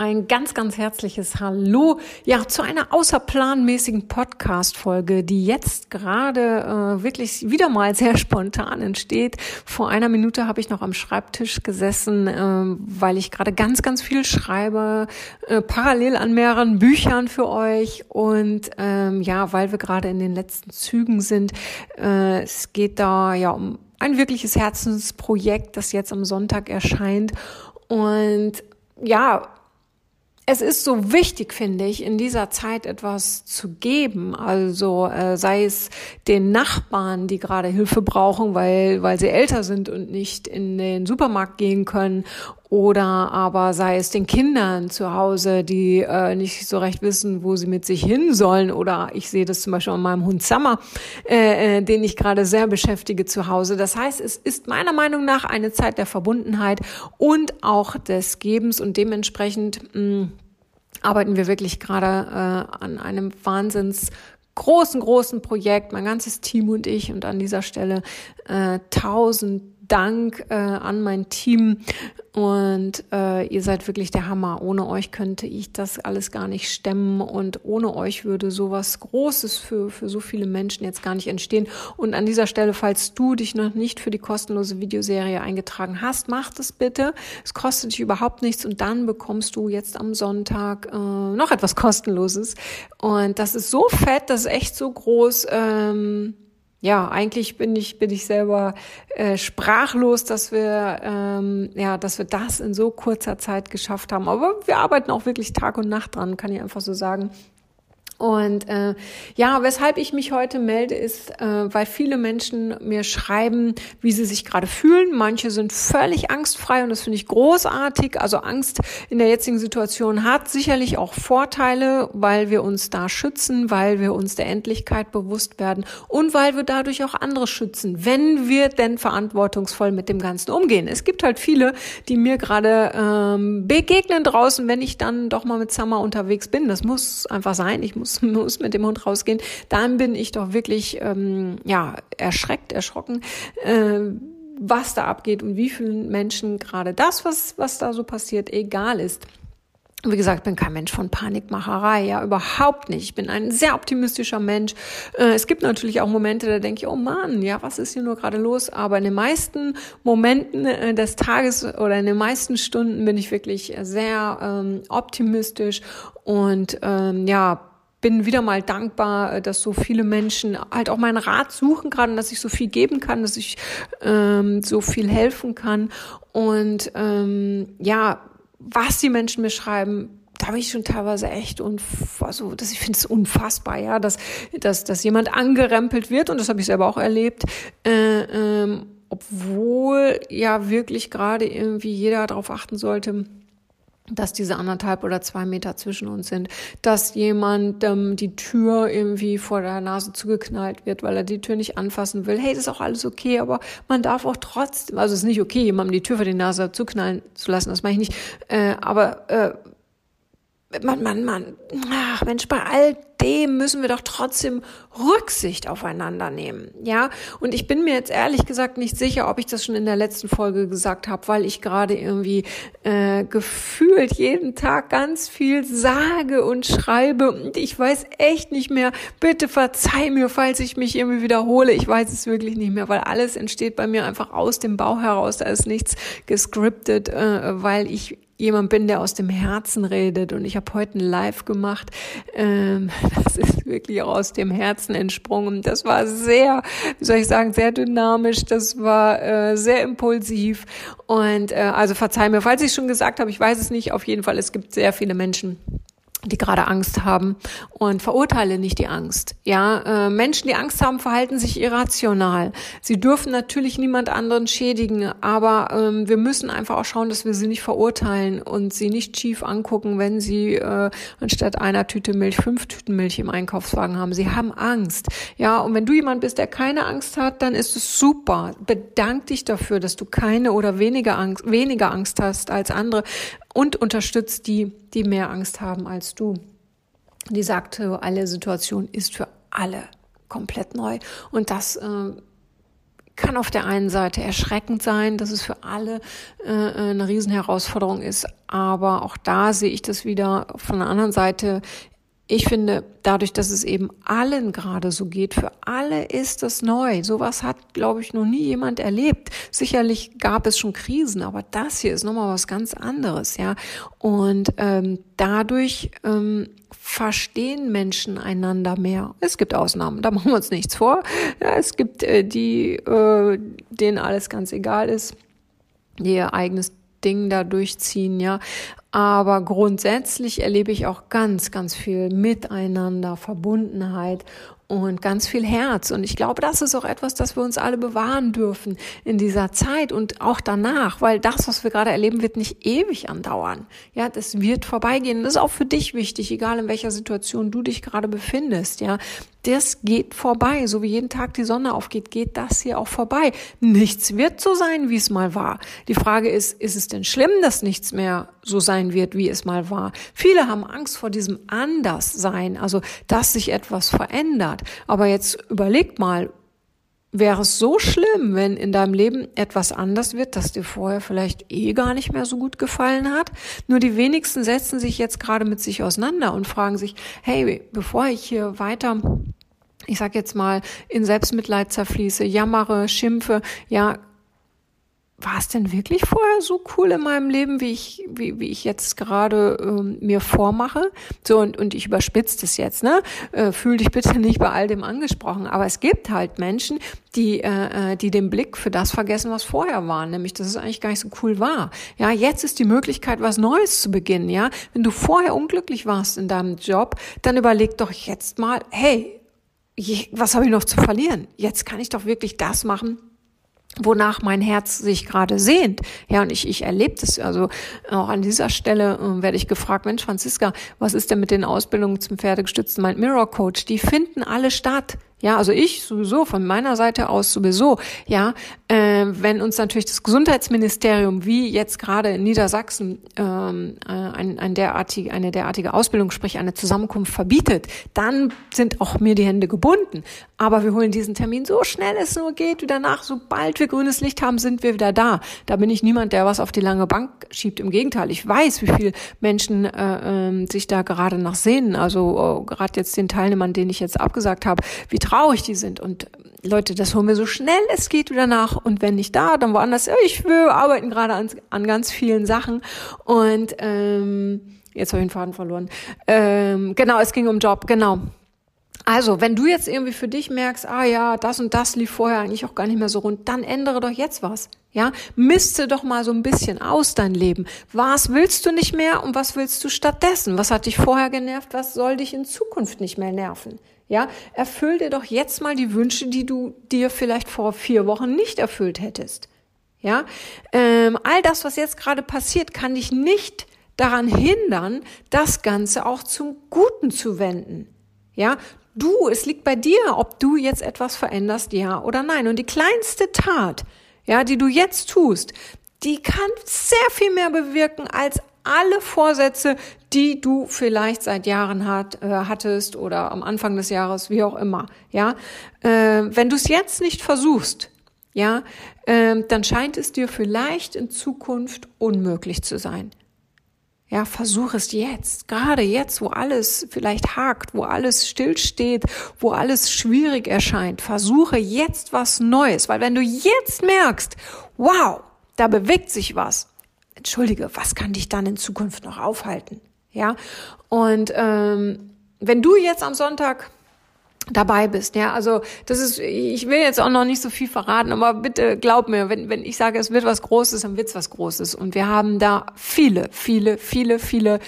ein ganz, ganz herzliches Hallo, ja, zu einer außerplanmäßigen Podcast-Folge, die jetzt gerade äh, wirklich wieder mal sehr spontan entsteht. Vor einer Minute habe ich noch am Schreibtisch gesessen, äh, weil ich gerade ganz, ganz viel schreibe, äh, parallel an mehreren Büchern für euch und ähm, ja, weil wir gerade in den letzten Zügen sind. Äh, es geht da ja um ein wirkliches Herzensprojekt, das jetzt am Sonntag erscheint und ja, es ist so wichtig, finde ich, in dieser Zeit etwas zu geben. Also äh, sei es den Nachbarn, die gerade Hilfe brauchen, weil, weil sie älter sind und nicht in den Supermarkt gehen können. Oder aber sei es den Kindern zu Hause, die äh, nicht so recht wissen, wo sie mit sich hin sollen. Oder ich sehe das zum Beispiel an meinem Hund Summer, äh, äh, den ich gerade sehr beschäftige zu Hause. Das heißt, es ist meiner Meinung nach eine Zeit der Verbundenheit und auch des Gebens und dementsprechend mh, mm, arbeiten wir wirklich gerade äh, an einem wahnsinns großen, großen Projekt, mein ganzes Team und ich. Und an dieser Stelle äh, tausend Dank äh, an mein Team und äh, ihr seid wirklich der Hammer. Ohne euch könnte ich das alles gar nicht stemmen und ohne euch würde sowas Großes für, für so viele Menschen jetzt gar nicht entstehen. Und an dieser Stelle, falls du dich noch nicht für die kostenlose Videoserie eingetragen hast, mach das bitte. Es kostet dich überhaupt nichts und dann bekommst du jetzt am Sonntag äh, noch etwas Kostenloses. Und das ist so fett, das ist echt so groß. Ähm, ja, eigentlich bin ich bin ich selber äh, sprachlos, dass wir ähm, ja, dass wir das in so kurzer Zeit geschafft haben. Aber wir arbeiten auch wirklich Tag und Nacht dran, kann ich einfach so sagen. Und äh, ja, weshalb ich mich heute melde, ist, äh, weil viele Menschen mir schreiben, wie sie sich gerade fühlen. Manche sind völlig angstfrei und das finde ich großartig. Also Angst in der jetzigen Situation hat sicherlich auch Vorteile, weil wir uns da schützen, weil wir uns der Endlichkeit bewusst werden und weil wir dadurch auch andere schützen, wenn wir denn verantwortungsvoll mit dem Ganzen umgehen. Es gibt halt viele, die mir gerade ähm, begegnen draußen, wenn ich dann doch mal mit Summer unterwegs bin. Das muss einfach sein. Ich muss muss, muss mit dem Hund rausgehen, dann bin ich doch wirklich ähm, ja erschreckt, erschrocken. Äh, was da abgeht und wie vielen Menschen gerade das, was, was da so passiert, egal ist. Wie gesagt, bin kein Mensch von Panikmacherei, ja, überhaupt nicht. Ich bin ein sehr optimistischer Mensch. Äh, es gibt natürlich auch Momente, da denke ich, oh Mann, ja, was ist hier nur gerade los? Aber in den meisten Momenten äh, des Tages oder in den meisten Stunden bin ich wirklich sehr ähm, optimistisch und ähm, ja, bin wieder mal dankbar, äh, dass so viele Menschen halt auch meinen Rat suchen gerade, dass ich so viel geben kann, dass ich ähm, so viel helfen kann. Und ähm, ja, was die Menschen mir schreiben, da habe ich schon teilweise echt und also das ich finde es unfassbar, ja, dass dass dass jemand angerempelt wird und das habe ich selber auch erlebt. Äh, ähm, obwohl ja wirklich gerade irgendwie jeder darauf achten sollte, dass diese anderthalb oder zwei Meter zwischen uns sind, dass jemand ähm, die Tür irgendwie vor der Nase zugeknallt wird, weil er die Tür nicht anfassen will. Hey, das ist auch alles okay, aber man darf auch trotzdem, also es ist nicht okay, jemandem die Tür vor die Nase zuknallen zu lassen, das meine ich nicht, äh, aber äh, man, man, man, ach Mensch, bei all dem müssen wir doch trotzdem Rücksicht aufeinander nehmen, ja. Und ich bin mir jetzt ehrlich gesagt nicht sicher, ob ich das schon in der letzten Folge gesagt habe, weil ich gerade irgendwie äh, gefühlt jeden Tag ganz viel sage und schreibe und ich weiß echt nicht mehr. Bitte verzeih mir, falls ich mich irgendwie wiederhole. Ich weiß es wirklich nicht mehr, weil alles entsteht bei mir einfach aus dem Bauch heraus. Da ist nichts gescriptet, äh, weil ich jemand bin, der aus dem Herzen redet. Und ich habe heute ein Live gemacht. Ähm, das ist wirklich auch aus dem Herzen entsprungen. Das war sehr, wie soll ich sagen, sehr dynamisch. Das war äh, sehr impulsiv. Und äh, also verzeih mir, falls ich schon gesagt habe, ich weiß es nicht. Auf jeden Fall, es gibt sehr viele Menschen, die gerade Angst haben und verurteile nicht die Angst. Ja, äh, Menschen, die Angst haben, verhalten sich irrational. Sie dürfen natürlich niemand anderen schädigen, aber ähm, wir müssen einfach auch schauen, dass wir sie nicht verurteilen und sie nicht schief angucken, wenn sie äh, anstatt einer Tüte Milch fünf Tüten Milch im Einkaufswagen haben. Sie haben Angst. Ja, und wenn du jemand bist, der keine Angst hat, dann ist es super. Bedank dich dafür, dass du keine oder weniger Angst, weniger Angst hast als andere und unterstützt die, die mehr Angst haben als du. Die sagte, alle Situation ist für alle komplett neu. Und das äh, kann auf der einen Seite erschreckend sein, dass es für alle äh, eine Riesenherausforderung ist, aber auch da sehe ich das wieder von der anderen Seite ich finde, dadurch, dass es eben allen gerade so geht, für alle ist das neu. Sowas hat, glaube ich, noch nie jemand erlebt. Sicherlich gab es schon Krisen, aber das hier ist nochmal was ganz anderes, ja. Und ähm, dadurch ähm, verstehen Menschen einander mehr. Es gibt Ausnahmen, da machen wir uns nichts vor. Ja, es gibt äh, die, äh, denen alles ganz egal ist, die ihr eigenes Ding da durchziehen, ja. Aber grundsätzlich erlebe ich auch ganz, ganz viel Miteinander, Verbundenheit und ganz viel Herz. Und ich glaube, das ist auch etwas, das wir uns alle bewahren dürfen in dieser Zeit und auch danach, weil das, was wir gerade erleben, wird nicht ewig andauern. Ja, das wird vorbeigehen. Das ist auch für dich wichtig, egal in welcher Situation du dich gerade befindest. Ja, das geht vorbei. So wie jeden Tag die Sonne aufgeht, geht das hier auch vorbei. Nichts wird so sein, wie es mal war. Die Frage ist, ist es denn schlimm, dass nichts mehr so sein wird, wie es mal war? Viele haben Angst vor diesem Anderssein, also dass sich etwas verändert. Aber jetzt überleg mal, Wäre es so schlimm, wenn in deinem Leben etwas anders wird, das dir vorher vielleicht eh gar nicht mehr so gut gefallen hat? Nur die wenigsten setzen sich jetzt gerade mit sich auseinander und fragen sich, hey, bevor ich hier weiter ich sag jetzt mal, in Selbstmitleid zerfließe, jammere, schimpfe, ja, war es denn wirklich vorher so cool in meinem Leben, wie ich, wie, wie ich jetzt gerade ähm, mir vormache? So, und, und ich überspitze das jetzt, ne? Äh, fühl dich bitte nicht bei all dem angesprochen. Aber es gibt halt Menschen, die, äh, äh, die den Blick für das vergessen, was vorher war, nämlich, dass es eigentlich gar nicht so cool war. Ja, jetzt ist die Möglichkeit, was Neues zu beginnen, ja? Wenn du vorher unglücklich warst in deinem Job, dann überleg doch jetzt mal, hey, was habe ich noch zu verlieren? Jetzt kann ich doch wirklich das machen, wonach mein Herz sich gerade sehnt. Ja, und ich, ich erlebe das. Also auch an dieser Stelle äh, werde ich gefragt, Mensch, Franziska, was ist denn mit den Ausbildungen zum pferdegestützten Mind Mirror Coach? Die finden alle statt. Ja, also ich sowieso, von meiner Seite aus sowieso. Ja, äh, wenn uns natürlich das Gesundheitsministerium, wie jetzt gerade in Niedersachsen, ähm, äh, ein, ein derartige, eine derartige Ausbildung, sprich eine Zusammenkunft verbietet, dann sind auch mir die Hände gebunden. Aber wir holen diesen Termin so schnell es nur geht wieder nach. Sobald wir grünes Licht haben, sind wir wieder da. Da bin ich niemand, der was auf die lange Bank schiebt. Im Gegenteil, ich weiß, wie viel Menschen äh, äh, sich da gerade nach sehnen. Also äh, gerade jetzt den Teilnehmern, denen ich jetzt abgesagt habe, wie traurig die sind. Und Leute, das holen wir so schnell es geht wieder nach. Und wenn nicht da, dann woanders. Ich will arbeiten gerade an, an ganz vielen Sachen. Und ähm, jetzt habe ich den Faden verloren. Ähm, genau, es ging um Job, genau. Also, wenn du jetzt irgendwie für dich merkst, ah ja, das und das lief vorher eigentlich auch gar nicht mehr so rund, dann ändere doch jetzt was. Ja, misste doch mal so ein bisschen aus dein Leben. Was willst du nicht mehr und was willst du stattdessen? Was hat dich vorher genervt? Was soll dich in Zukunft nicht mehr nerven? Ja, erfüll dir doch jetzt mal die Wünsche, die du dir vielleicht vor vier Wochen nicht erfüllt hättest. Ja, ähm, all das, was jetzt gerade passiert, kann dich nicht daran hindern, das Ganze auch zum Guten zu wenden. Ja, du, es liegt bei dir, ob du jetzt etwas veränderst, ja oder nein. Und die kleinste Tat, ja, die du jetzt tust, die kann sehr viel mehr bewirken als alle Vorsätze, die du vielleicht seit Jahren hat, äh, hattest oder am Anfang des Jahres, wie auch immer. Ja, äh, wenn du es jetzt nicht versuchst, ja, äh, dann scheint es dir vielleicht in Zukunft unmöglich zu sein. Ja, versuch es jetzt, gerade jetzt, wo alles vielleicht hakt, wo alles stillsteht, wo alles schwierig erscheint. Versuche jetzt was Neues, weil wenn du jetzt merkst, wow, da bewegt sich was, entschuldige, was kann dich dann in Zukunft noch aufhalten? Ja, und ähm, wenn du jetzt am Sonntag dabei bist, ja, also das ist, ich will jetzt auch noch nicht so viel verraten, aber bitte glaub mir, wenn, wenn ich sage, es wird was Großes, dann wird's was Großes und wir haben da viele, viele, viele, viele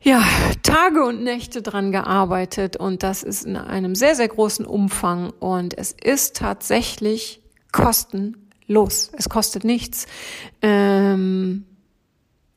ja, Tage und Nächte dran gearbeitet und das ist in einem sehr, sehr großen Umfang und es ist tatsächlich kostenlos. Es kostet nichts. Ähm,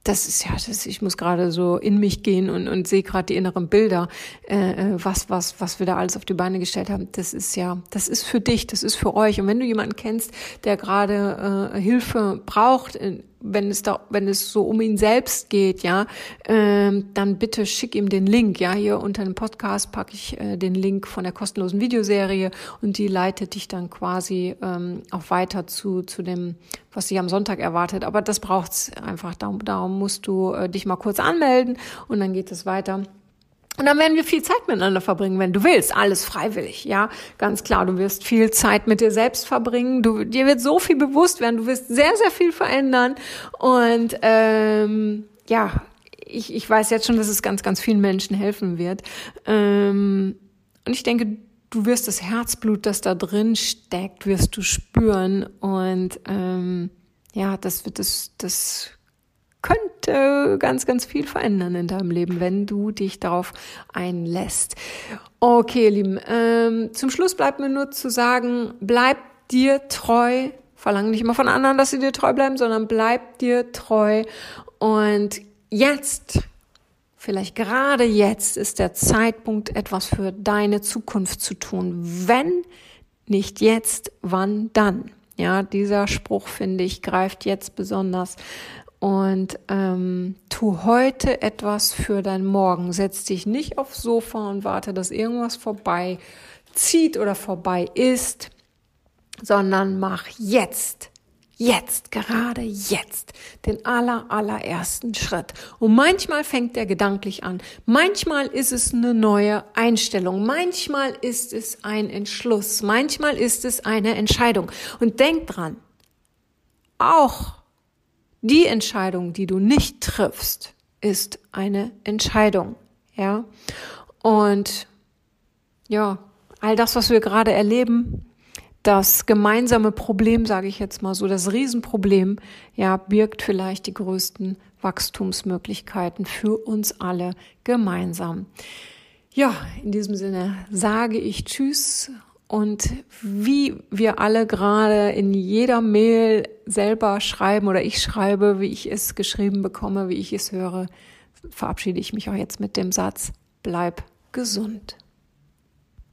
das ist ja, das, ich muss gerade so in mich gehen und, und sehe gerade die inneren Bilder, äh, äh, was, was, was wir da alles auf die Beine gestellt haben. Das ist ja, das ist für dich, das ist für euch. Und wenn du jemanden kennst, der gerade äh, Hilfe braucht, in, wenn es da, wenn es so um ihn selbst geht, ja, ähm, dann bitte schick ihm den Link, ja, hier unter dem Podcast packe ich äh, den Link von der kostenlosen Videoserie und die leitet dich dann quasi ähm, auch weiter zu zu dem, was dich am Sonntag erwartet. Aber das braucht's einfach. Darum, darum musst du äh, dich mal kurz anmelden und dann geht es weiter. Und dann werden wir viel Zeit miteinander verbringen, wenn du willst. Alles freiwillig, ja. Ganz klar, du wirst viel Zeit mit dir selbst verbringen. Du, dir wird so viel bewusst werden. Du wirst sehr, sehr viel verändern. Und ähm, ja, ich, ich weiß jetzt schon, dass es ganz, ganz vielen Menschen helfen wird. Ähm, und ich denke, du wirst das Herzblut, das da drin steckt, wirst du spüren. Und ähm, ja, das wird das, das könnte ganz, ganz viel verändern in deinem Leben, wenn du dich darauf einlässt. Okay, ihr Lieben, ähm, zum Schluss bleibt mir nur zu sagen, bleib dir treu. Verlange nicht immer von anderen, dass sie dir treu bleiben, sondern bleib dir treu. Und jetzt, vielleicht gerade jetzt, ist der Zeitpunkt, etwas für deine Zukunft zu tun. Wenn nicht jetzt, wann dann? Ja, dieser Spruch, finde ich, greift jetzt besonders und ähm, tu heute etwas für dein Morgen. Setz dich nicht aufs Sofa und warte, dass irgendwas vorbei zieht oder vorbei ist, sondern mach jetzt, jetzt, gerade jetzt den aller, allerersten Schritt. Und manchmal fängt der gedanklich an. Manchmal ist es eine neue Einstellung. Manchmal ist es ein Entschluss. Manchmal ist es eine Entscheidung. Und denk dran, auch die Entscheidung, die du nicht triffst, ist eine Entscheidung, ja. Und ja, all das, was wir gerade erleben, das gemeinsame Problem, sage ich jetzt mal so, das Riesenproblem, ja, birgt vielleicht die größten Wachstumsmöglichkeiten für uns alle gemeinsam. Ja, in diesem Sinne sage ich Tschüss und wie wir alle gerade in jeder Mail selber schreiben oder ich schreibe, wie ich es geschrieben bekomme, wie ich es höre, verabschiede ich mich auch jetzt mit dem Satz, bleib gesund.